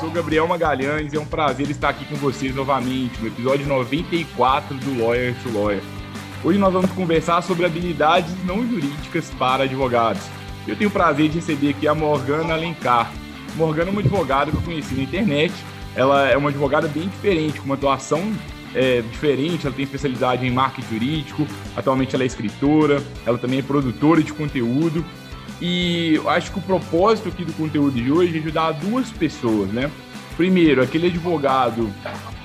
sou Gabriel Magalhães e é um prazer estar aqui com vocês novamente no episódio 94 do Lawyer to Lawyer. Hoje nós vamos conversar sobre habilidades não jurídicas para advogados. Eu tenho o prazer de receber aqui a Morgana Alencar. Morgana é uma advogada que eu conheci na internet. Ela é uma advogada bem diferente, com uma atuação é, diferente, ela tem especialidade em marketing jurídico, atualmente ela é escritora, ela também é produtora de conteúdo. E acho que o propósito aqui do conteúdo de hoje é ajudar duas pessoas, né? Primeiro, aquele advogado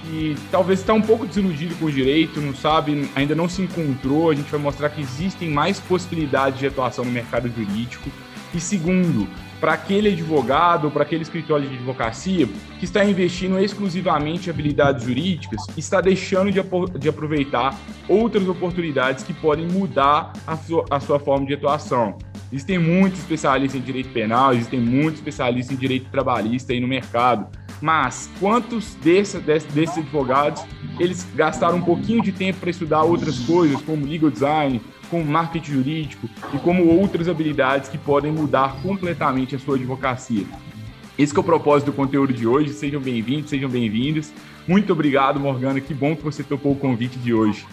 que talvez está um pouco desiludido com o direito, não sabe, ainda não se encontrou. A gente vai mostrar que existem mais possibilidades de atuação no mercado jurídico. E segundo, para aquele advogado para aquele escritório de advocacia que está investindo exclusivamente em habilidades jurídicas está deixando de, de aproveitar outras oportunidades que podem mudar a a sua forma de atuação. Existem muitos especialistas em direito penal, existem muitos especialistas em direito trabalhista aí no mercado. Mas quantos desses, desses advogados eles gastaram um pouquinho de tempo para estudar outras coisas, como legal design, como marketing jurídico e como outras habilidades que podem mudar completamente a sua advocacia? Esse é o propósito do conteúdo de hoje. Sejam bem-vindos, sejam bem-vindos. Muito obrigado, Morgana. Que bom que você topou o convite de hoje.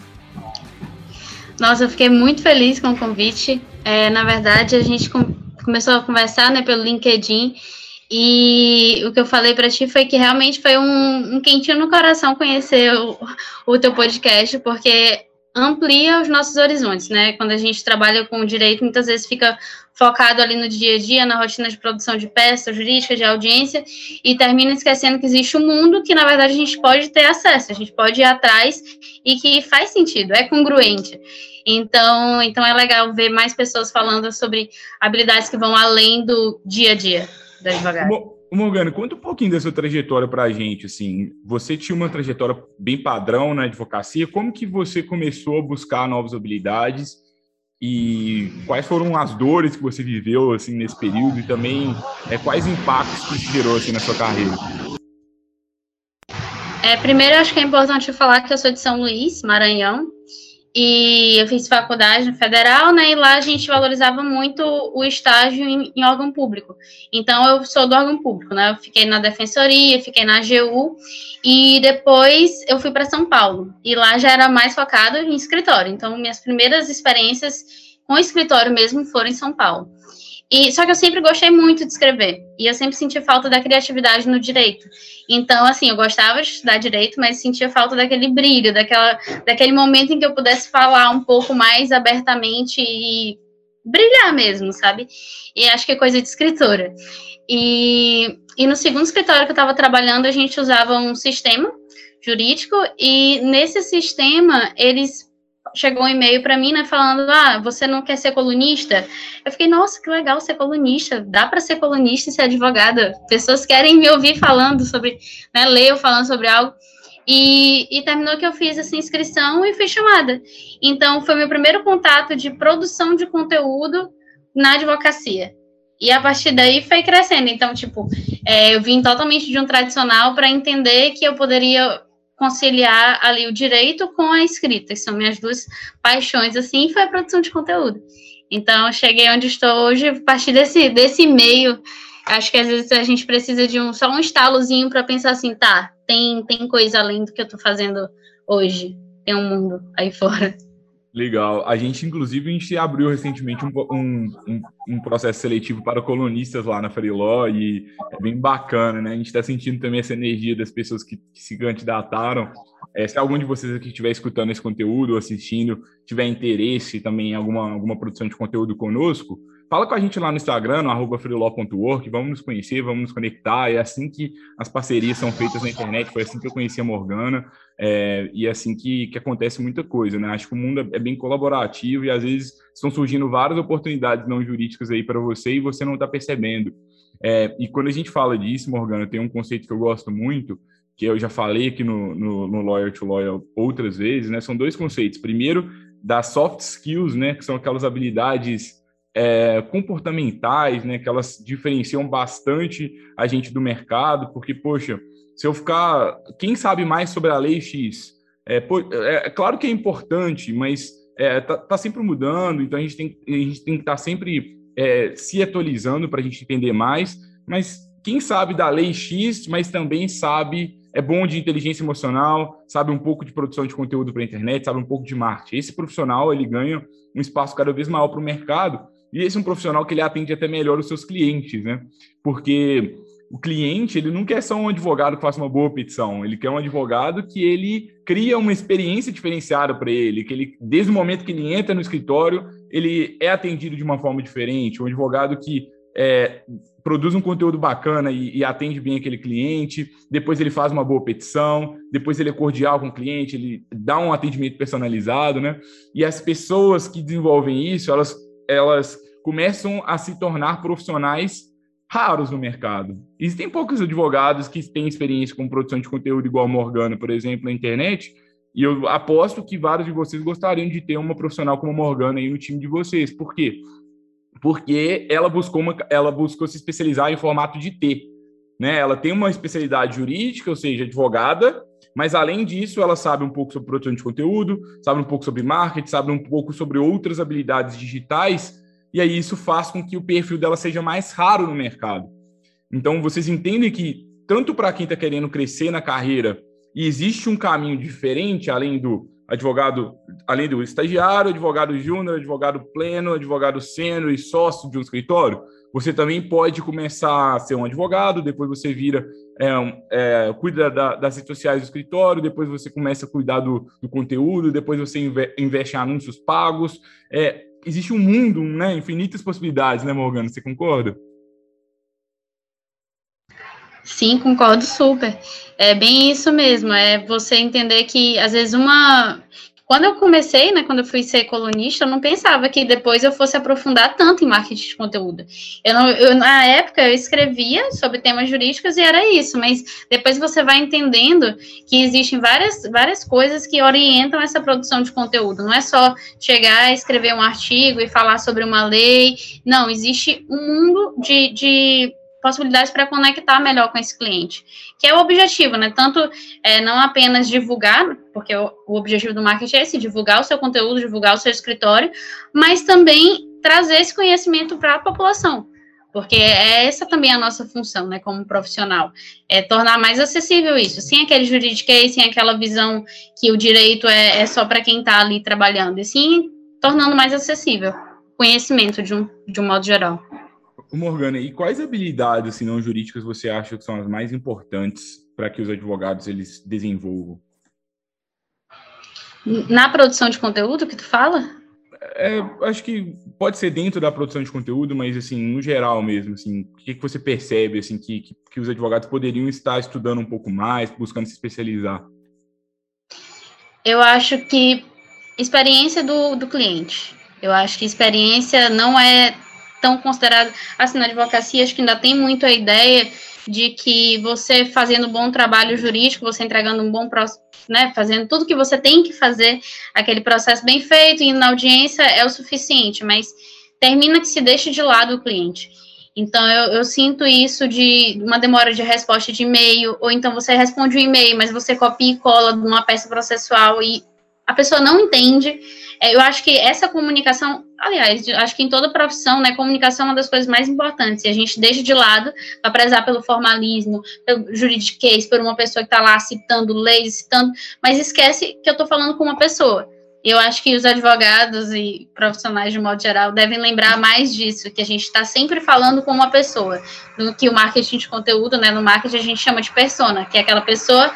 Nossa, eu fiquei muito feliz com o convite. É, na verdade, a gente com, começou a conversar né, pelo LinkedIn e o que eu falei para ti foi que realmente foi um, um, quentinho no coração conhecer o, o teu podcast, porque amplia os nossos horizontes, né? Quando a gente trabalha com direito, muitas vezes fica focado ali no dia a dia, na rotina de produção de peças, jurídica, de audiência, e termina esquecendo que existe um mundo que, na verdade, a gente pode ter acesso, a gente pode ir atrás e que faz sentido, é congruente. Então, então é legal ver mais pessoas falando sobre habilidades que vão além do dia a dia do advogado. Morgana, conta um pouquinho da sua trajetória para a gente. Assim, você tinha uma trajetória bem padrão na advocacia. Como que você começou a buscar novas habilidades e quais foram as dores que você viveu assim nesse período e também é, quais impactos que isso gerou assim na sua carreira? É, primeiro, acho que é importante falar que eu sou de São Luís, Maranhão, e eu fiz faculdade no federal, né? E lá a gente valorizava muito o estágio em, em, órgão público. Então eu sou do órgão público, né? Eu fiquei na defensoria, fiquei na AGU e depois eu fui para São Paulo. E lá já era mais focado em escritório. Então minhas primeiras experiências com escritório mesmo foram em São Paulo. E só que eu sempre gostei muito de escrever e eu sempre senti falta da criatividade no direito. Então, assim, eu gostava de estudar direito, mas sentia falta daquele brilho, daquela, daquele momento em que eu pudesse falar um pouco mais abertamente e brilhar mesmo, sabe? E acho que é coisa de escritora. E, e no segundo escritório que eu estava trabalhando, a gente usava um sistema jurídico e nesse sistema eles chegou um e-mail para mim, né, falando: "Ah, você não quer ser colunista?". Eu fiquei: "Nossa, que legal ser colunista. Dá para ser colunista e ser advogada. Pessoas querem me ouvir falando sobre, né, ler eu falando sobre algo". E, e, terminou que eu fiz essa inscrição e fui chamada. Então, foi meu primeiro contato de produção de conteúdo na advocacia. E a partir daí foi crescendo. Então, tipo, é, eu vim totalmente de um tradicional para entender que eu poderia conciliar ali o direito com a escrita, são minhas duas paixões, assim, foi a produção de conteúdo. Então, cheguei onde estou hoje a partir desse, desse meio. Acho que às vezes a gente precisa de um, só um estalozinho para pensar assim, tá, tem, tem coisa além do que eu estou fazendo hoje, tem um mundo aí fora. Legal. A gente, inclusive, a gente abriu recentemente um, um, um, processo seletivo para colonistas lá na Freeló e é bem bacana, né? A gente está sentindo também essa energia das pessoas que, que se candidataram. É, se algum de vocês aqui estiver escutando esse conteúdo ou assistindo, tiver interesse também em alguma, alguma produção de conteúdo conosco, Fala com a gente lá no Instagram, no arroba vamos nos conhecer, vamos nos conectar. É assim que as parcerias são feitas na internet, foi assim que eu conheci a Morgana, é, e é assim que, que acontece muita coisa, né? Acho que o mundo é bem colaborativo e às vezes estão surgindo várias oportunidades não jurídicas aí para você e você não está percebendo. É, e quando a gente fala disso, Morgana, tem um conceito que eu gosto muito, que eu já falei aqui no, no, no Lawyer to Lawyer outras vezes, né? São dois conceitos. Primeiro, das soft skills, né? Que são aquelas habilidades é, comportamentais, né? Que elas diferenciam bastante a gente do mercado, porque, poxa, se eu ficar. Quem sabe mais sobre a lei X? É, é, é claro que é importante, mas é, tá, tá, sempre mudando, então a gente tem, a gente tem que estar tá sempre é, se atualizando para a gente entender mais. Mas quem sabe da lei X, mas também sabe, é bom de inteligência emocional, sabe um pouco de produção de conteúdo para a internet, sabe um pouco de marketing. Esse profissional ele ganha um espaço cada vez maior para o mercado e esse é um profissional que ele atende até melhor os seus clientes, né? Porque o cliente, ele não quer só um advogado que faça uma boa petição, ele quer um advogado que ele cria uma experiência diferenciada para ele, que ele, desde o momento que ele entra no escritório, ele é atendido de uma forma diferente, um advogado que é, produz um conteúdo bacana e, e, atende bem aquele cliente, depois ele faz uma boa petição, depois ele é cordial com o cliente, ele dá um atendimento personalizado, né? E as pessoas que desenvolvem isso, elas, elas começam a se tornar profissionais raros no mercado. Existem poucos advogados que têm experiência com produção de conteúdo igual a Morgana, por exemplo, na internet, e eu aposto que vários de vocês gostariam de ter uma profissional como a Morgana aí no time de vocês. Por quê? Porque ela buscou, uma, ela buscou se especializar em formato de T. Né? Ela tem uma especialidade jurídica, ou seja, advogada, mas além disso, ela sabe um pouco sobre produção de conteúdo, sabe um pouco sobre marketing, sabe um pouco sobre outras habilidades digitais e aí isso faz com que o perfil dela seja mais raro no mercado. Então, vocês entendem que, tanto para quem está querendo crescer na carreira, e existe um caminho diferente, além do advogado, além do estagiário, advogado júnior, advogado pleno, advogado sênior e sócio de um escritório, você também pode começar a ser um advogado, depois você vira, é, é, cuida da, das redes sociais do escritório, depois você começa a cuidar do, do conteúdo, depois você investe em anúncios pagos. É, existe um mundo, né? Infinitas possibilidades, né, Morgana? Você concorda? Sim, concordo super. É bem isso mesmo. É você entender que às vezes uma quando eu comecei, né, quando eu fui ser colunista, eu não pensava que depois eu fosse aprofundar tanto em marketing de conteúdo. Eu, não, eu na época eu escrevia sobre temas jurídicos e era isso, mas depois você vai entendendo que existem várias, várias coisas que orientam essa produção de conteúdo. Não é só chegar, escrever um artigo e falar sobre uma lei. Não, existe um mundo de, de possibilidades para conectar melhor com esse cliente, que é o objetivo, né? Tanto é, não apenas divulgar, porque o, o, objetivo do marketing é esse, divulgar o seu conteúdo, divulgar o seu escritório, mas também trazer esse conhecimento para a população, porque é essa também a nossa função, né, como profissional, é tornar mais acessível isso, sem aquele juridiquês, sem aquela visão que o direito é, é só para quem está ali trabalhando, e sim tornando mais acessível conhecimento de um, de um modo geral. Morgana, e quais habilidades assim, não jurídicas você acha que são as mais importantes para que os advogados eles desenvolvam? Na produção de conteúdo que tu fala? É, acho que pode ser dentro da produção de conteúdo, mas assim, no geral mesmo, assim, o que, que você percebe assim que, que, que os advogados poderiam estar estudando um pouco mais, buscando se especializar? Eu acho que experiência do, do cliente. Eu acho que experiência não é tão considerado assim na advocacia, acho que ainda tem muito a ideia de que você fazendo um bom trabalho jurídico, você entregando um bom né, fazendo tudo que você tem que fazer, aquele processo bem feito, indo na audiência é o suficiente, mas termina que se deixa de lado o cliente. Então, eu, eu, sinto isso de uma demora de resposta de e-mail, ou então você responde o um e-mail, mas você copia e cola de uma peça processual e a pessoa não entende. É, eu acho que essa comunicação, aliás, acho que em toda profissão, né, comunicação é uma das coisas mais importantes, e a gente deixa de lado para prezar pelo formalismo, pelo juridiquês, por uma pessoa que está lá citando leis, citando, mas esquece que eu estou falando com uma pessoa. Eu acho que os advogados e profissionais de modo geral devem lembrar mais disso, que a gente está sempre falando com uma pessoa, do que o marketing de conteúdo, né? No marketing a gente chama de persona, que é aquela pessoa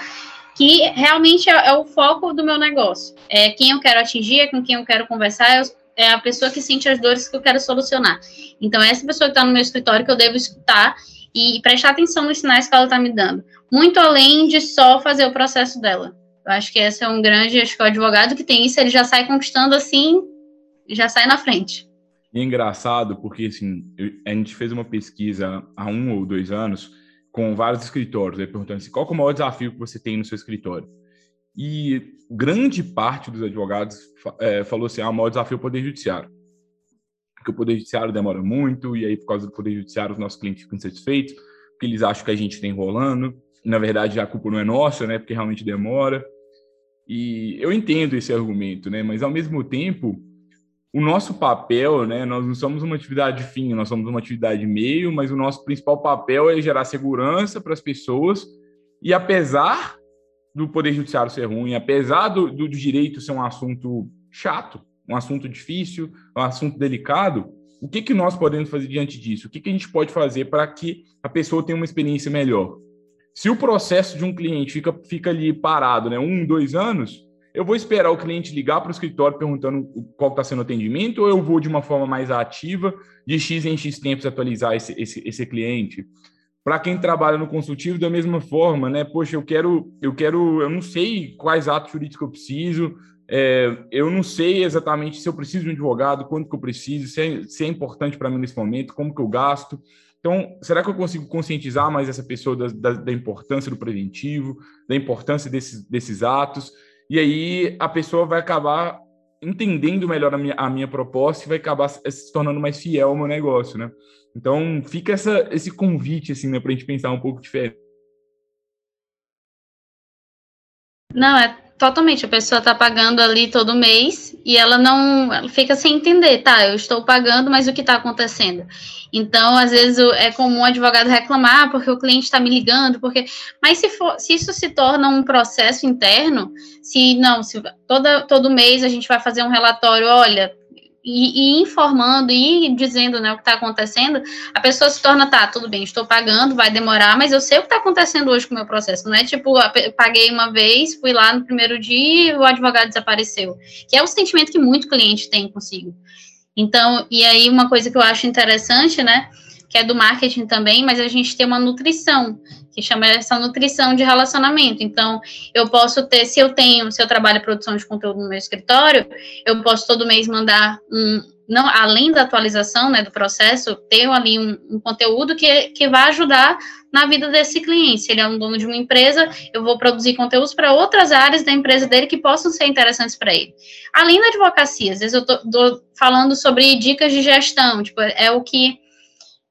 que realmente é, é, o foco do meu negócio. É quem eu quero atingir, é com quem eu quero conversar, é a pessoa que sente as dores que eu quero solucionar. Então, é essa pessoa que está no meu escritório que eu devo escutar e prestar atenção nos sinais que ela está me dando. Muito além de só fazer o processo dela. Eu acho que esse é um grande, acho que o advogado que tem isso, ele já sai conquistando assim, já sai na frente. E é engraçado, porque assim, a gente fez uma pesquisa há um ou dois anos com vários escritórios, aí perguntando assim, qual é o maior desafio que você tem no seu escritório? E grande parte dos advogados é, falou assim, ah, o maior desafio é o Poder Judiciário. Porque o Poder Judiciário demora muito, e aí por causa do Poder Judiciário os nossos clientes ficam insatisfeitos, porque eles acham que a gente está enrolando. Na verdade, a culpa não é nossa, né? Porque realmente demora. E eu entendo esse argumento, né? Mas ao mesmo tempo, o nosso papel, né? Nós não somos uma atividade fim, nós somos uma atividade meio, mas o nosso principal papel é gerar segurança para as pessoas. E apesar do poder judiciário ser ruim, apesar do, do, do direito ser um assunto chato, um assunto difícil, um assunto delicado, o que, que nós podemos fazer diante disso? O que, que a gente pode fazer para que a pessoa tenha uma experiência melhor? Se o processo de um cliente fica, fica ali parado, né, um, dois anos, eu vou esperar o cliente ligar para o escritório perguntando qual está sendo o atendimento, ou eu vou de uma forma mais ativa, de X em X tempos atualizar esse, esse, esse cliente? Para quem trabalha no consultivo, da mesma forma, né? Poxa, eu quero, eu quero, eu não sei quais atos jurídicos eu preciso, é, eu não sei exatamente se eu preciso de um advogado, quanto que eu preciso, se é, se é importante para mim nesse momento, como que eu gasto. Então, será que eu consigo conscientizar mais essa pessoa da, da, da importância do preventivo, da importância desses, desses atos? E aí a pessoa vai acabar entendendo melhor a minha, a minha proposta e vai acabar se tornando mais fiel ao meu negócio, né? Então fica essa, esse convite, assim, né, para a gente pensar um pouco diferente. Não, é totalmente. A pessoa está pagando ali todo mês e ela não ela fica sem entender, tá? Eu estou pagando, mas o que está acontecendo? Então, às vezes é comum o advogado reclamar porque o cliente está me ligando, porque. Mas se for, se isso se torna um processo interno, se não, se toda, todo mês a gente vai fazer um relatório, olha, e, e, informando e dizendo né, o que está acontecendo, a pessoa se torna, tá, tudo bem, estou pagando, vai demorar, mas eu sei o que está acontecendo hoje com o meu processo. Não é tipo, paguei uma vez, fui lá no primeiro dia e o advogado desapareceu. Que é o sentimento que muito cliente tem consigo. Então, e aí uma coisa que eu acho interessante, né, que é do marketing também, mas a gente tem uma nutrição que chama essa nutrição de relacionamento. Então, eu posso ter, se eu tenho, se eu trabalho produção de conteúdo no meu escritório, eu posso todo mês mandar um, não, além da atualização, né, do processo, ter ali um, um conteúdo que, que vai ajudar na vida desse cliente. Se ele é um dono de uma empresa, eu vou produzir conteúdos para outras áreas da empresa dele que possam ser interessantes para ele. Além da advocacia, às vezes eu estou falando sobre dicas de gestão, tipo, é o que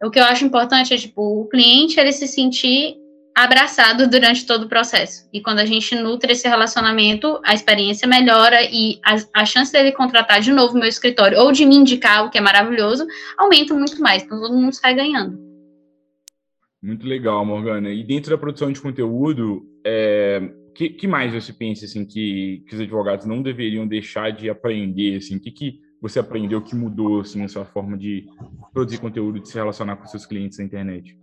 o que eu acho importante é tipo o cliente ele se sentir abraçado durante todo o processo. E quando a gente nutre esse relacionamento, a experiência melhora e a, a chance dele contratar de novo meu escritório ou de me indicar, o que é maravilhoso, aumenta muito mais. Então todo mundo sai ganhando. Muito legal, Morgana. E dentro da produção de conteúdo, é, que, que mais você pensa assim que, que os advogados não deveriam deixar de aprender? Assim, que, que você aprendeu que mudou assim a sua forma de produzir conteúdo, de se relacionar com seus clientes na internet?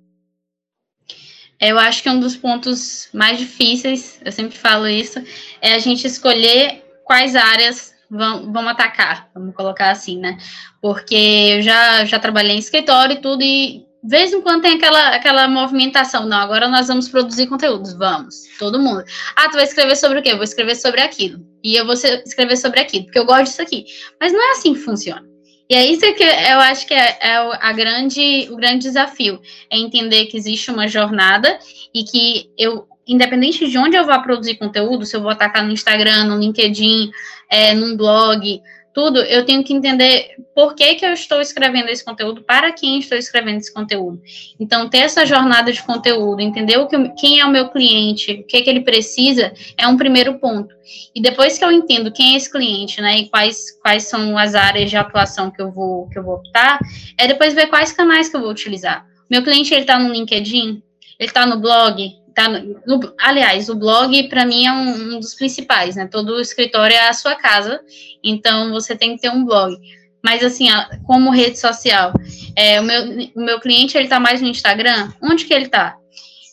Eu acho que um dos pontos mais difíceis, eu sempre falo isso, é a gente escolher quais áreas vão, vão atacar, vamos colocar assim, né? Porque eu já, já trabalhei em escritório e tudo, e vez em quando tem aquela, aquela movimentação, não, agora nós vamos produzir conteúdos, vamos, todo mundo. Ah, tu vai escrever sobre o quê? Eu vou escrever sobre aquilo. E eu vou escrever sobre aquilo, porque eu gosto disso aqui. Mas não é assim que funciona. E é isso que eu acho que é, é a grande, o grande desafio, é entender que existe uma jornada e que eu, independente de onde eu vá produzir conteúdo, se eu vou atacar no Instagram, no LinkedIn, é, num blog, tudo, eu tenho que entender por que, que eu estou escrevendo esse conteúdo, para quem estou escrevendo esse conteúdo. Então, ter essa jornada de conteúdo, entender o que, quem é o meu cliente, o que, que ele precisa, é um primeiro ponto. E depois que eu entendo quem é esse cliente, né, e quais, quais são as áreas de atuação que eu vou, que eu vou optar, é depois ver quais canais que eu vou utilizar. Meu cliente, ele está no LinkedIn, ele está no blog, Tá no, aliás, o blog para mim é um, um, dos principais, né? Todo escritório é a sua casa, então você tem que ter um blog. Mas assim, como rede social, é, o, meu, o meu cliente ele tá mais no Instagram, onde que ele tá?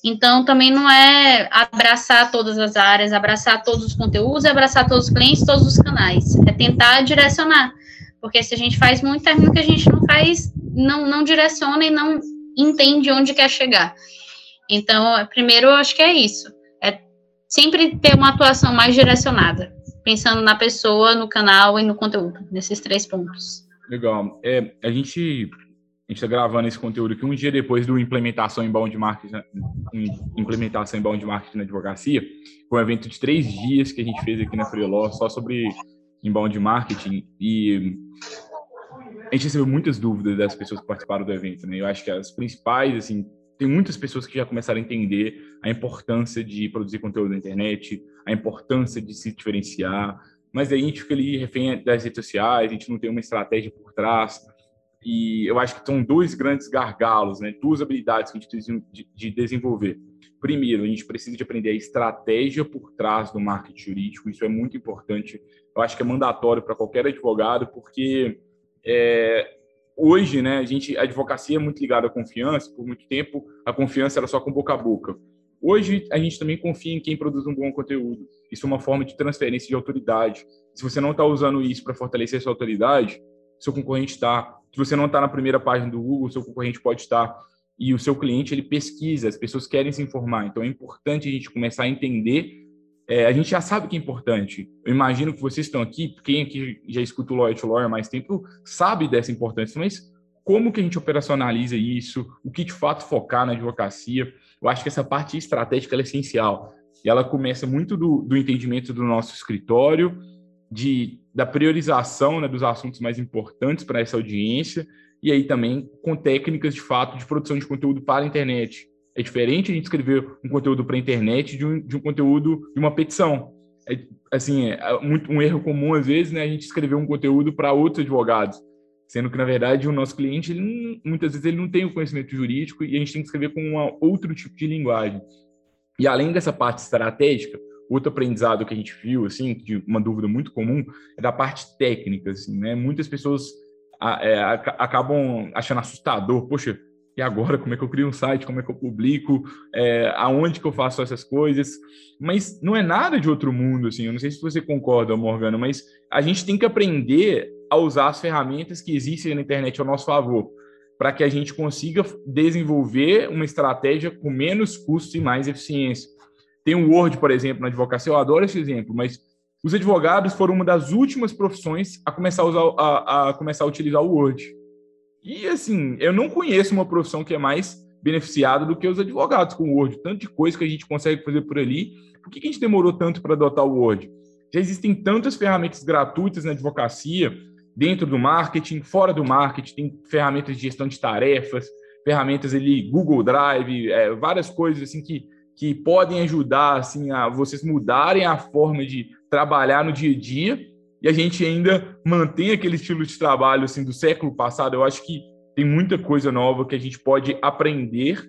Então também não é abraçar todas as áreas, abraçar todos os conteúdos, abraçar todos os clientes, todos os canais. É tentar direcionar. Porque se a gente faz muito, termina que a gente não faz, não, não direciona e não entende onde quer chegar. Então, primeiro, eu acho que é isso. É sempre ter uma atuação mais direcionada, pensando na pessoa, no canal e no conteúdo, nesses três pontos. Legal. É, a gente A gente está gravando esse conteúdo aqui um dia depois do implementação em bound marketing, implementação em bound marketing na advocacia. Foi um evento de três dias que a gente fez aqui na Freeló só sobre inbound marketing e a gente recebeu muitas dúvidas das pessoas que participaram do evento, né? Eu acho que as principais, assim, tem muitas pessoas que já começaram a entender a importância de produzir conteúdo na internet, a importância de se diferenciar, mas aí a gente fica ali refém das redes sociais, a gente não tem uma estratégia por trás, e eu acho que são dois grandes gargalos, né? duas habilidades que a gente precisa de, de desenvolver. Primeiro, a gente precisa de aprender a estratégia por trás do marketing jurídico, isso é muito importante. Eu acho que é mandatório para qualquer advogado, porque é, hoje, né, a gente, a advocacia é muito ligada à confiança, por muito tempo a confiança era só com boca a boca. Hoje, a gente também confia em quem produz um bom conteúdo. Isso é uma forma de transferência de autoridade. Se você não está usando isso para fortalecer sua autoridade, seu concorrente está. Se você não está na primeira página do Google, seu concorrente pode estar. E o seu cliente, ele pesquisa, as pessoas querem se informar. Então, é importante a gente começar a entender. É, a gente já sabe que é importante. Eu imagino que vocês estão aqui, quem aqui já escuta o Lawyer to Lawyer há mais tempo, sabe dessa importância. Mas como que a gente operacionaliza isso? O que de fato focar na advocacia? Eu acho que essa parte estratégica é essencial. E ela começa muito do, do entendimento do nosso escritório, de, da priorização né, dos assuntos mais importantes para essa audiência, e aí também com técnicas de fato de produção de conteúdo para a internet. É diferente a gente escrever um conteúdo para a internet de um, de um conteúdo de uma petição. É, assim, é muito, um erro comum às vezes, né, a gente escrever um conteúdo para outros advogados, sendo que na verdade o nosso cliente ele muitas vezes ele não tem o conhecimento jurídico e a gente tem que escrever com um outro tipo de linguagem. E além dessa parte estratégica, outro aprendizado que a gente viu, assim, de uma dúvida muito comum, é da parte técnica, assim, né? Muitas pessoas é, acabam achando assustador, poxa, e agora como é que eu crio um site, como é que eu publico, é, aonde que eu faço essas coisas, mas não é nada de outro mundo, assim, eu não sei se você concorda, Morgana, mas a gente tem que aprender a usar as ferramentas que existem na internet ao nosso favor, para que a gente consiga desenvolver uma estratégia com menos custo e mais eficiência. Tem o Word, por exemplo, na advocacia, eu adoro esse exemplo, mas os advogados foram uma das últimas profissões a começar a, usar, a, a começar a utilizar o Word. E assim, eu não conheço uma profissão que é mais beneficiada do que os advogados com o Word. Tanto de coisa que a gente consegue fazer por ali. Por que, a gente demorou tanto para adotar o Word? Já existem tantas ferramentas gratuitas na advocacia, dentro do marketing, fora do marketing, tem ferramentas de gestão de tarefas, ferramentas ali, Google Drive, é, várias coisas assim que que podem ajudar assim a vocês mudarem a forma de trabalhar no dia a dia e a gente ainda mantém aquele estilo de trabalho assim do século passado. Eu acho que tem muita coisa nova que a gente pode aprender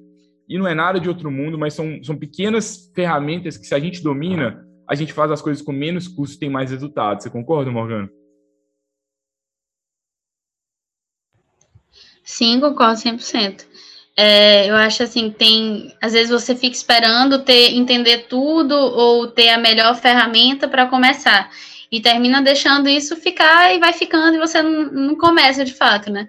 e não é nada de outro mundo, mas são, são pequenas ferramentas que se a gente domina, a gente faz as coisas com menos custo e tem mais resultados. Você concorda, Morgana? Sim, concordo 100%. É, eu acho assim, tem. Às vezes você fica esperando ter, entender tudo ou ter a melhor ferramenta para começar. E termina deixando isso ficar e vai ficando e você não, não começa de fato, né?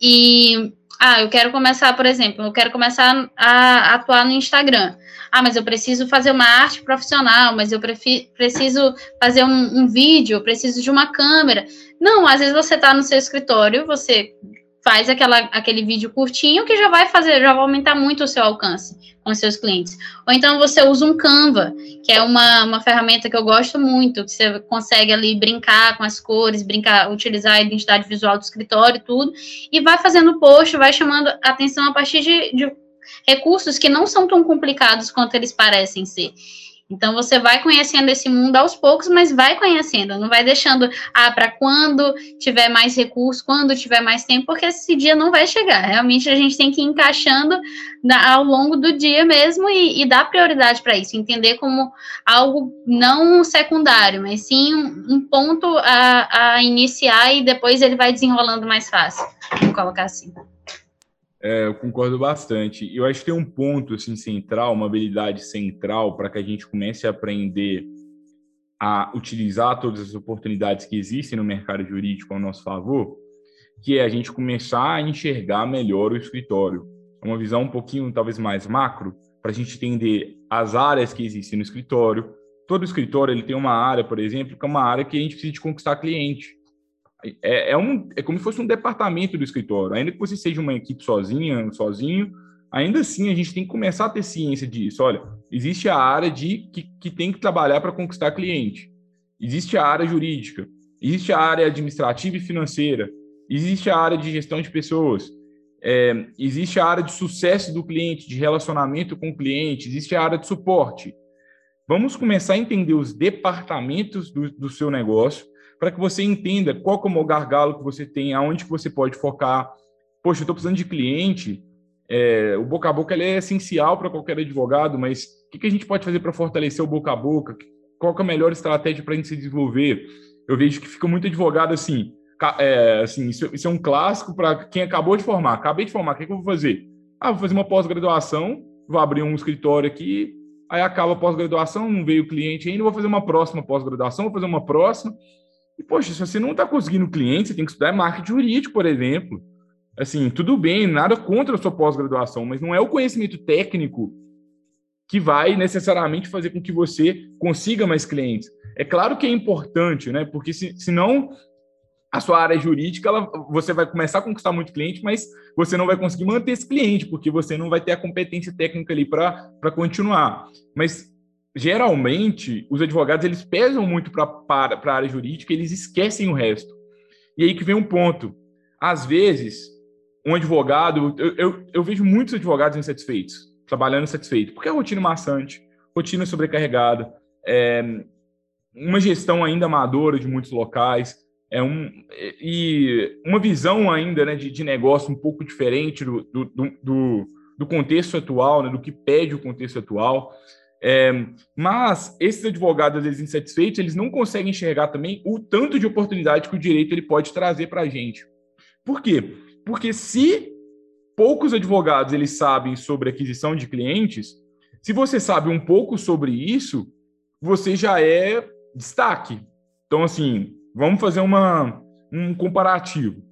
E ah, eu quero começar, por exemplo, eu quero começar a atuar no Instagram. Ah, mas eu preciso fazer uma arte profissional, mas eu preciso fazer um, um vídeo, preciso de uma câmera. Não, às vezes você está no seu escritório, você faz aquela, aquele vídeo curtinho que já vai fazer, já vai aumentar muito o seu alcance com os seus clientes. Ou então você usa um Canva, que é uma, uma ferramenta que eu gosto muito, que você consegue ali brincar com as cores, brincar, utilizar a identidade visual do escritório e tudo, e vai fazendo post, vai chamando atenção a partir de, de recursos que não são tão complicados quanto eles parecem ser. Então você vai conhecendo esse mundo aos poucos, mas vai conhecendo, não vai deixando ah, para quando tiver mais recurso, quando tiver mais tempo, porque esse dia não vai chegar. Realmente a gente tem que ir encaixando ao longo do dia mesmo e, e dar prioridade para isso, entender como algo não secundário, mas sim um, um ponto a, a iniciar e depois ele vai desenrolando mais fácil. Vou colocar assim. É, eu concordo bastante. Eu acho que tem um ponto assim central, uma habilidade central para que a gente comece a aprender a utilizar todas as oportunidades que existem no mercado jurídico ao nosso favor, que é a gente começar a enxergar melhor o escritório. É uma visão um pouquinho talvez mais macro para a gente entender as áreas que existem no escritório. Todo escritório ele tem uma área, por exemplo, que é uma área que a gente precisa de conquistar cliente É, é, um, é como se fosse um departamento do escritório. Ainda que você seja uma equipe sozinha, sozinho, ainda assim a gente tem que começar a ter ciência disso. Olha, existe a área de que, que tem que trabalhar para conquistar cliente, existe a área jurídica, existe a área administrativa e financeira, existe a área de gestão de pessoas, é, existe a área de sucesso do cliente, de relacionamento com o cliente, existe a área de suporte. Vamos começar a entender os departamentos do, do seu negócio para que você entenda qual é o gargalo que você tem, aonde que você pode focar. Poxa, eu estou precisando de cliente, é, o boca a boca é essencial para qualquer advogado, mas o que, que a gente pode fazer para fortalecer o boca a boca? Qual é a melhor estratégia para a gente se desenvolver? Eu vejo que fica muito advogado assim, é, assim isso, isso, é um clássico para quem acabou de formar. Acabei de formar, o que, que eu vou fazer? Ah, vou fazer uma pós-graduação, vou abrir um escritório aqui, aí acaba a pós-graduação, não veio o cliente ainda, vou fazer uma próxima pós-graduação, vou fazer uma próxima, e, poxa, se você não está conseguindo cliente, você tem que estudar marketing jurídico, por exemplo. Assim, tudo bem, nada contra a sua pós-graduação, mas não é o conhecimento técnico que vai necessariamente fazer com que você consiga mais clientes. É claro que é importante, né? Porque se, senão a sua área jurídica, ela, você vai começar a conquistar muito cliente, mas você não vai conseguir manter esse cliente, porque você não vai ter a competência técnica ali para continuar. Mas geralmente os advogados eles pesam muito para a área jurídica, eles esquecem o resto. E aí que vem um ponto. Às vezes, um advogado, eu, eu, eu vejo muitos advogados insatisfeitos, trabalhando insatisfeitos, porque é rotina maçante, rotina sobrecarregada, é, uma gestão ainda amadora de muitos locais, é um, e uma visão ainda né, de, de negócio um pouco diferente do, do, do, do contexto atual, né, do que pede o contexto atual. É, mas esses advogados, vezes, insatisfeitos, eles não conseguem enxergar também o tanto de oportunidade que o direito ele pode trazer para a gente. Por quê? Porque se poucos advogados eles sabem sobre aquisição de clientes, se você sabe um pouco sobre isso, você já é destaque. Então, assim, vamos fazer uma, um comparativo.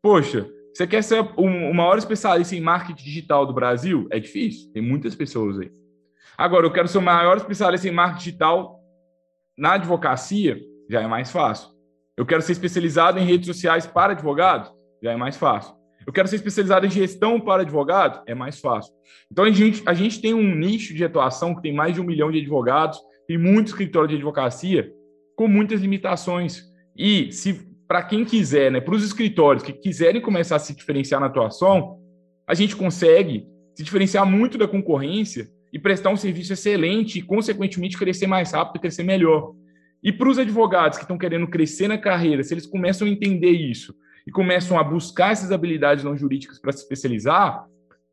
Poxa, você quer ser o maior especialista em marketing digital do Brasil? É difícil, tem muitas pessoas aí. Agora, eu quero ser o maior especialista em marketing digital na advocacia, já é mais fácil. Eu quero ser especializado em redes sociais para advogados, já é mais fácil. Eu quero ser especializado em gestão para advogados, é mais fácil. Então, a gente, a gente tem um nicho de atuação que tem mais de um milhão de advogados, tem muito escritório de advocacia com muitas limitações. E se para quem quiser, né, para os escritórios que quiserem começar a se diferenciar na atuação, a gente consegue se diferenciar muito da concorrência e prestar um serviço excelente e, consequentemente, crescer mais rápido crescer melhor. E para os advogados que estão querendo crescer na carreira, se eles começam a entender isso e começam a buscar essas habilidades não jurídicas para se especializar,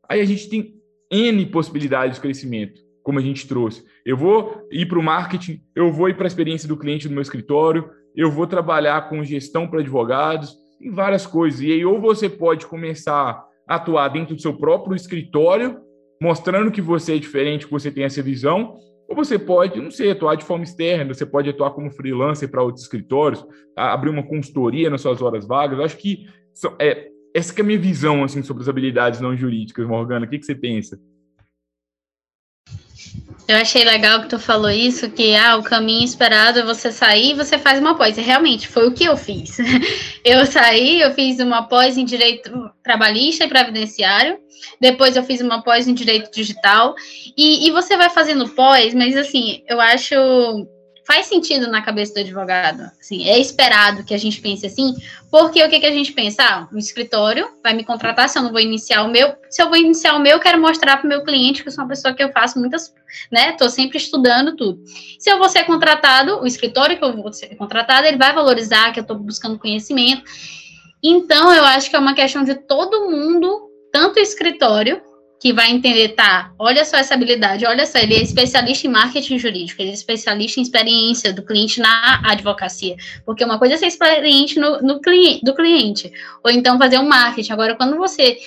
aí a gente tem N possibilidades de crescimento, como a gente trouxe. Eu vou ir para o marketing, eu vou ir para a experiência do cliente do meu escritório, eu vou trabalhar com gestão para advogados, em várias coisas. E aí, ou você pode começar a atuar dentro do seu próprio escritório, mostrando que você é diferente, que você tem essa visão, ou você pode, não sei, atuar de forma externa, você pode atuar como freelancer para outros escritórios, abrir uma consultoria nas suas horas vagas. Eu acho que é, essa que é a minha visão assim, sobre as habilidades não jurídicas, Morgana. O que, que você pensa? Eu achei legal que tu falou isso, que ah, o caminho esperado é você sair e você faz uma pós. E realmente foi o que eu fiz. Eu saí, eu fiz uma pós em direito trabalhista e previdenciário, depois eu fiz uma pós em direito digital, e, e você vai fazendo pós, mas assim, eu acho faz sentido na cabeça do advogado. Assim, é esperado que a gente pense assim, porque o que, que a gente pensa? Ah, o escritório vai me contratar se eu não vou iniciar o meu. Se eu vou iniciar o meu, eu quero mostrar para o meu cliente que eu sou uma pessoa que eu faço muitas, né? Estou sempre estudando tudo. Se eu vou ser contratado, o escritório que eu vou ser contratado, ele vai valorizar que eu estou buscando conhecimento. Então, eu acho que é uma questão de todo mundo, tanto o escritório que vai entender, tá, olha só essa habilidade, olha só, ele é especialista em marketing jurídico, ele é especialista em experiência do cliente na advocacia, porque uma coisa é ser experiente no, no cliente, do cliente, ou então fazer um marketing. Agora, quando você.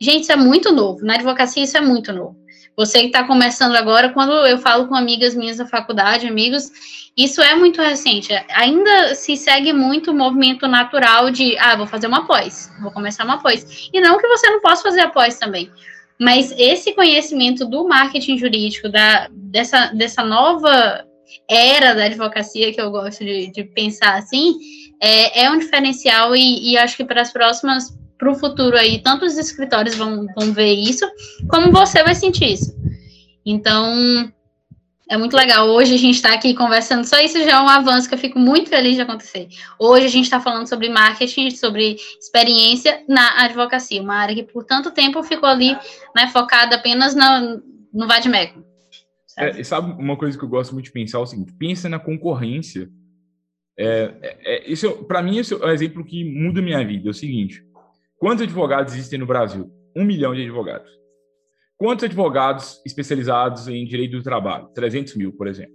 Gente, isso é muito novo, na advocacia isso é muito novo. Você que está começando agora, quando eu falo com amigas minhas da faculdade, amigos, isso é muito recente. Ainda se segue muito o movimento natural de, ah, vou fazer uma pós, vou começar uma pós. E não que você não possa fazer a pós também. Mas esse conhecimento do marketing jurídico, da, dessa, dessa nova era da advocacia, que eu gosto de, de pensar assim, é, é um diferencial e, e acho que para as próximas, para o futuro aí, tanto os escritórios vão, vão ver isso, como você vai sentir isso. Então, é muito legal. Hoje a gente está aqui conversando, só isso já é um avanço que eu fico muito feliz de acontecer. Hoje a gente está falando sobre marketing, sobre experiência na advocacia, uma área que por tanto tempo ficou ali né, focada apenas no, Vadmeco. Sabe? É, sabe uma coisa que eu gosto muito de pensar é o seguinte: pensa na concorrência. É, é, é isso para mim esse é um exemplo que muda minha vida. É o seguinte: quantos advogados existem no Brasil? Um milhão de advogados. Quantos advogados especializados em direito do trabalho? 300 mil, por exemplo.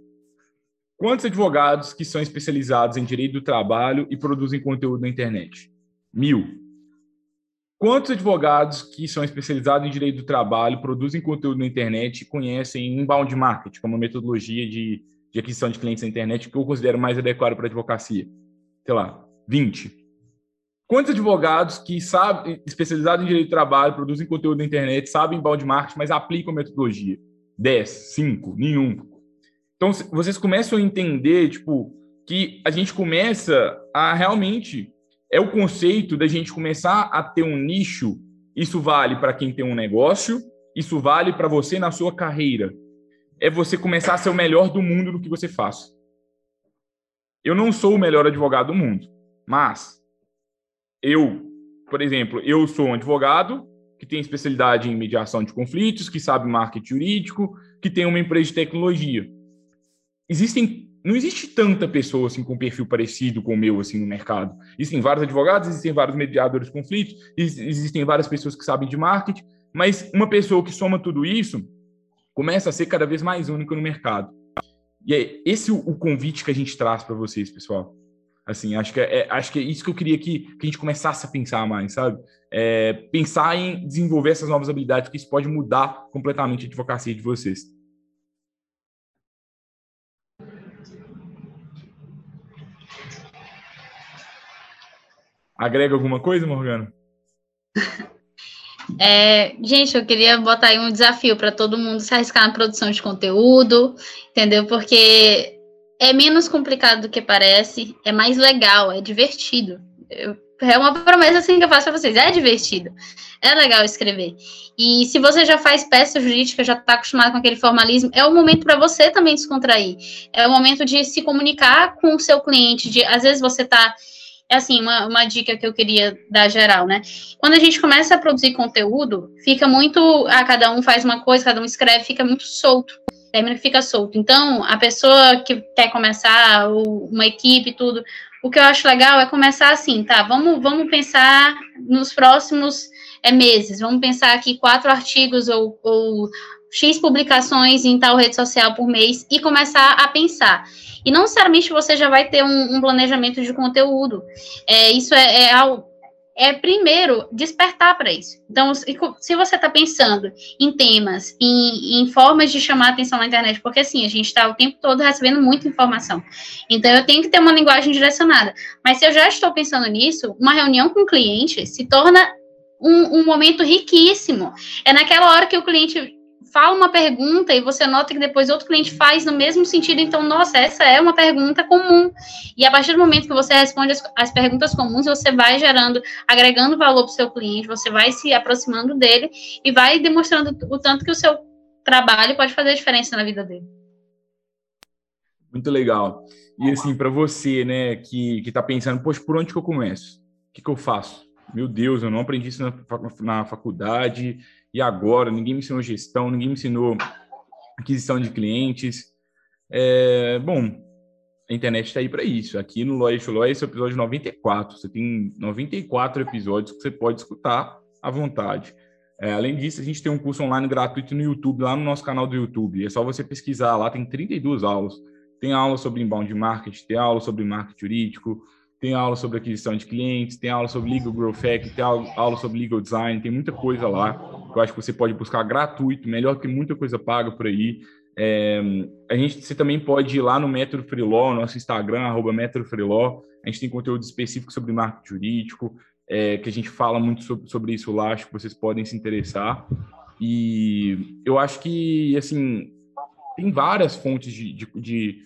Quantos advogados que são especializados em direito do trabalho e produzem conteúdo na internet? Mil. Quantos advogados que são especializados em direito do trabalho, produzem conteúdo na internet e conhecem inbound marketing, como metodologia de, de aquisição de clientes na internet, que eu considero mais adequado para a advocacia? Sei lá, 20. Quantos advogados que sabem, especializados em direito do trabalho, produzem conteúdo na internet, sabem balde marketing, mas aplicam metodologia? 10, 5, nenhum. Então, vocês começam a entender, tipo, que a gente começa a realmente é o conceito da gente começar a ter um nicho. Isso vale para quem tem um negócio, isso vale para você na sua carreira. É você começar a ser o melhor do mundo no que você faz. Eu não sou o melhor advogado do mundo, mas eu, por exemplo, eu sou um advogado que tem especialidade em mediação de conflitos, que sabe marketing jurídico, que tem uma empresa de tecnologia. Existem não existe tanta pessoa assim com perfil parecido com o meu assim no mercado. Existem vários advogados, existem vários mediadores de conflitos, existem várias pessoas que sabem de marketing, mas uma pessoa que soma tudo isso começa a ser cada vez mais única no mercado. E é esse o convite que a gente traz para vocês, pessoal. Assim, acho que é, é, acho que é isso que eu queria que, que a gente começasse a pensar mais, sabe? É, pensar em desenvolver essas novas habilidades, que isso pode mudar completamente a advocacia de vocês. Agrega alguma coisa, Morgana? É, gente, eu queria botar aí um desafio para todo mundo se arriscar na produção de conteúdo, entendeu? Porque é menos complicado do que parece, é mais legal, é divertido. É uma promessa assim que eu faço para vocês, é divertido. É legal escrever. E se você já faz peça jurídica, já está acostumado com aquele formalismo, é o momento para você também descontrair. É o momento de se comunicar com o seu cliente, de às vezes você está é assim, uma, uma dica que eu queria dar geral, né? Quando a gente começa a produzir conteúdo, fica muito, ah, cada um faz uma coisa, cada um escreve, fica muito solto termina que fica solto. Então, a pessoa que quer começar, uma equipe, tudo, o que eu acho legal é começar assim, tá? Vamos, vamos pensar nos próximos é, meses, vamos pensar aqui quatro artigos ou, ou X publicações em tal rede social por mês e começar a pensar. E não necessariamente você já vai ter um, um planejamento de conteúdo. É, isso é, é, é primeiro despertar para isso. Então, se você está pensando em temas, em, em, formas de chamar atenção na internet, porque assim, a gente está o tempo todo recebendo muita informação. Então, eu tenho que ter uma linguagem direcionada. Mas se eu já estou pensando nisso, uma reunião com o cliente se torna um, um momento riquíssimo. É naquela hora que o cliente fala uma pergunta e você nota que depois outro cliente faz no mesmo sentido, então, nossa, essa é uma pergunta comum. E a partir do momento que você responde as, as perguntas comuns, você vai gerando, agregando valor para o seu cliente, você vai se aproximando dele e vai demonstrando o tanto que o seu trabalho pode fazer diferença na vida dele. Muito legal. E assim, para você, né, que, que tá pensando, poxa, por onde que eu começo? O que, que eu faço? Meu Deus, eu não aprendi isso na, na faculdade, e agora? Ninguém me ensinou gestão, ninguém me ensinou aquisição de clientes. É, bom, a internet está aí para isso. Aqui no to Lawyer, esse é o episódio 94. Você tem 94 episódios que você pode escutar à vontade. É, além disso, a gente tem um curso online gratuito no YouTube, lá no nosso canal do YouTube. É só você pesquisar lá, tem 32 aulas. Tem aula sobre inbound marketing, tem aula sobre marketing jurídico, tem aula sobre aquisição de clientes, tem aula sobre legal growth hack, tem aula sobre legal design, tem muita coisa lá que eu acho que você pode buscar gratuito, melhor que muita coisa paga por aí. É, a gente, você também pode ir lá no Método Freeló, nosso Instagram, arroba Método Freeló. A gente tem conteúdo específico sobre marketing jurídico, é, que a gente fala muito sobre, sobre isso lá, acho que vocês podem se interessar. E eu acho que, assim, tem várias fontes de, de,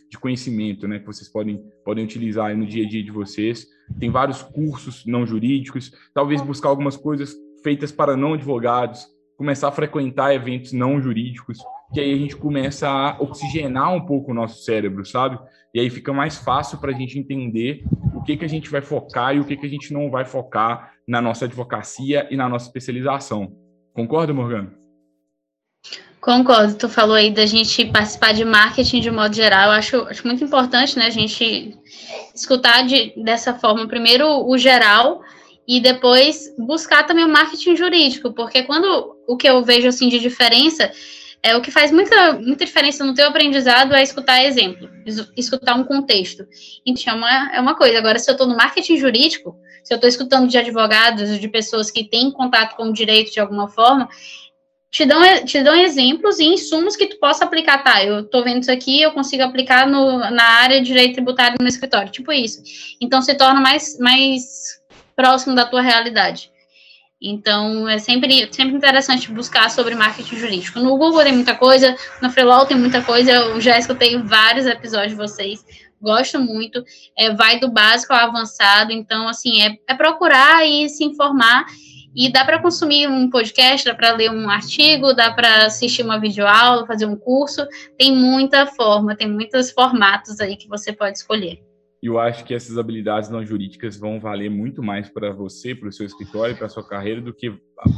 de, conhecimento né, que vocês podem, podem utilizar no dia a dia de vocês. tem vários cursos não jurídicos, talvez buscar algumas coisas feitas para não advogados, começar a frequentar eventos não jurídicos, que aí a gente começa a oxigenar um pouco o nosso cérebro, sabe? E aí fica mais fácil para a gente entender o que, que a gente vai focar e o que, que a gente não vai focar na nossa advocacia e na nossa especialização. Concorda, Morgana? Concordo, tu falou aí da gente participar de marketing de modo geral, eu acho, acho muito importante, né, a gente escutar de, dessa forma, primeiro o geral e depois buscar também o marketing jurídico, porque quando o que eu vejo, assim, de diferença, é o que faz muita, muita diferença no teu aprendizado é escutar exemplo, escutar um contexto. Então, é uma, é uma coisa, agora se eu estou no marketing jurídico, se eu estou escutando de advogados, de pessoas que têm contato com o direito de alguma forma, te dão, te dão exemplos e insumos que tu possa aplicar. Tá, eu tô vendo isso aqui, eu consigo aplicar no, na área de direito tributário no meu escritório, tipo isso. Então, se torna mais, mais próximo da tua realidade. Então, é sempre, sempre interessante buscar sobre marketing jurídico. No Google tem muita coisa, no Freelaw tem muita coisa, eu já escutei vários episódios de vocês, gosto muito, é, vai do básico ao avançado, então, assim, é, é procurar e se informar e dá para consumir um podcast, dá para ler um artigo, dá para assistir uma videoaula, fazer um curso. Tem muita forma, tem muitos formatos aí que você pode escolher. Eu acho que essas habilidades não jurídicas vão valer muito mais para você, para o seu escritório, para sua carreira, do que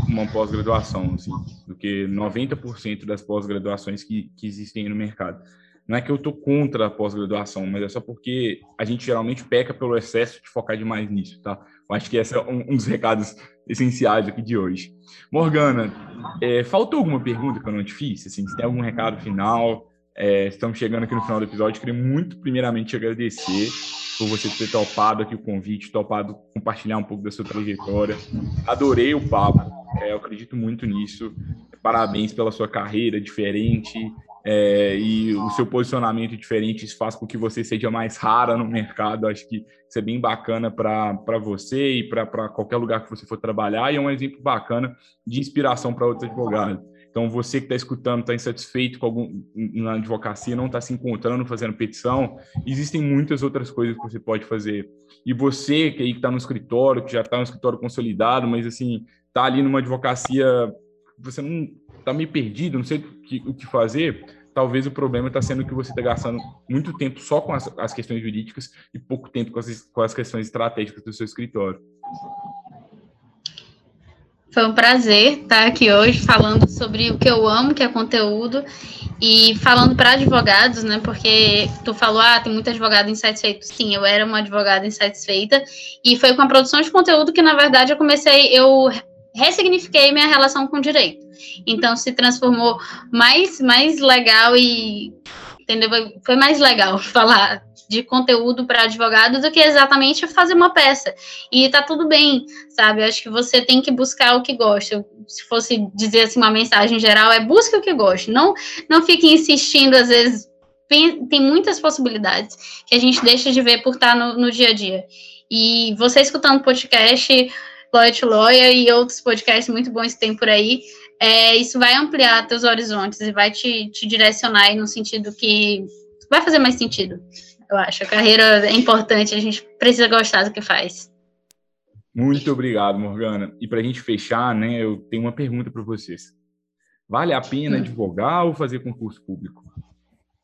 uma pós-graduação, assim, do que 90% das pós-graduações que, que existem no mercado. Não é que eu tô contra a pós-graduação, mas é só porque a gente geralmente peca pelo excesso de focar demais nisso, tá? Eu acho que esse é um, um dos recados essenciais aqui de hoje. Morgana, é, faltou alguma pergunta que eu não te fiz? Assim, se tem algum recado final? É, estamos chegando aqui no final do episódio. Queria muito, primeiramente, te agradecer por você ter topado aqui o convite, topado compartilhar um pouco da sua trajetória. Adorei o papo, é, eu acredito muito nisso. Parabéns pela sua carreira diferente, é, e o seu posicionamento diferente isso faz com que você seja mais rara no mercado. Acho que isso é bem bacana para você e para qualquer lugar que você for trabalhar, e é um exemplo bacana de inspiração para outros advogados. Então, você que está escutando, está insatisfeito com algum, na advocacia, não está se encontrando fazendo petição, existem muitas outras coisas que você pode fazer. E você que está no escritório, que já está no escritório consolidado, mas assim, está ali numa advocacia, você não está meio perdido, não sei o que, o que fazer, talvez o problema está sendo que você está gastando muito tempo só com as, as, questões jurídicas e pouco tempo com as, com as questões estratégicas do seu escritório. Foi um prazer estar aqui hoje falando sobre o que eu amo, que é conteúdo, e falando para advogados, né? Porque tu falou, ah, tem muito advogado insatisfeito. Sim, eu era uma advogada insatisfeita, e foi com a produção de conteúdo que, na verdade, eu comecei, eu ressignifiquei minha relação com o direito. Então se transformou mais, mais legal e entendeu? Foi mais legal falar de conteúdo para advogado do que exatamente fazer uma peça. E tá tudo bem, sabe? Eu acho que você tem que buscar o que gosta. Se fosse dizer assim uma mensagem geral, é busque o que gosta. Não não fique insistindo às vezes tem, muitas possibilidades que a gente deixa de ver por estar no, no dia a dia. E você escutando podcast, To Lawyer e outros podcasts muito bons que tem por aí, é, isso vai ampliar teus horizontes e vai te, te direcionar no sentido que vai fazer mais sentido. Eu acho. A carreira é importante, a gente precisa gostar do que faz. Muito obrigado, Morgana. E para a gente fechar, né, eu tenho uma pergunta para vocês. Vale a pena hum. advogar ou fazer concurso público?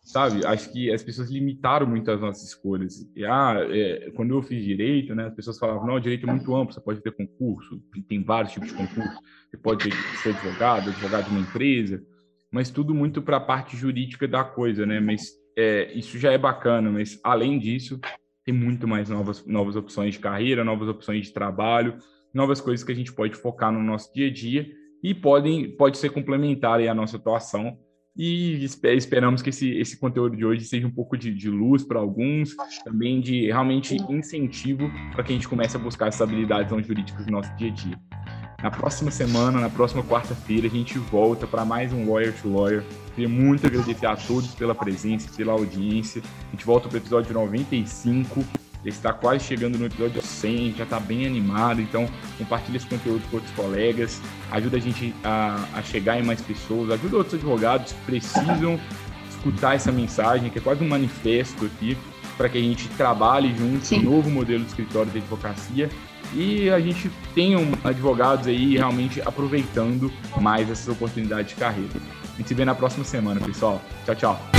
Sabe? Acho que as pessoas limitaram muito as nossas escolhas. E, ah, é, quando eu fiz direito, né, as pessoas falavam, não, direito é muito amplo, você pode ter concurso, tem vários tipos de concurso, você pode ser advogado, advogado de uma empresa, mas tudo muito para a parte jurídica da coisa, né? Mas é, isso já é bacana, mas além disso, tem muito mais novas, novas opções de carreira, novas opções de trabalho, novas coisas que a gente pode focar no nosso dia a dia e podem, pode ser complementar à nossa atuação e esperamos que esse, esse conteúdo de hoje seja um pouco de, de luz para alguns, também de realmente incentivo para que a gente comece a buscar essas habilidades não jurídicas no nosso dia a dia. Na próxima semana, na próxima quarta-feira, a gente volta para mais um Lawyer to Lawyer. Queria muito agradecer a todos pela presença, pela audiência. A gente volta para o episódio 95 está quase chegando no episódio 100, já está bem animado, então compartilha esse conteúdo com outros colegas, ajuda a gente a, a chegar em mais pessoas, ajuda outros advogados que precisam escutar essa mensagem, que é quase um manifesto aqui, para que a gente trabalhe juntos um novo modelo de escritório de advocacia e a gente tenha advogados aí realmente aproveitando mais essas oportunidades de carreira. A gente se vê na próxima semana, pessoal. Tchau, tchau.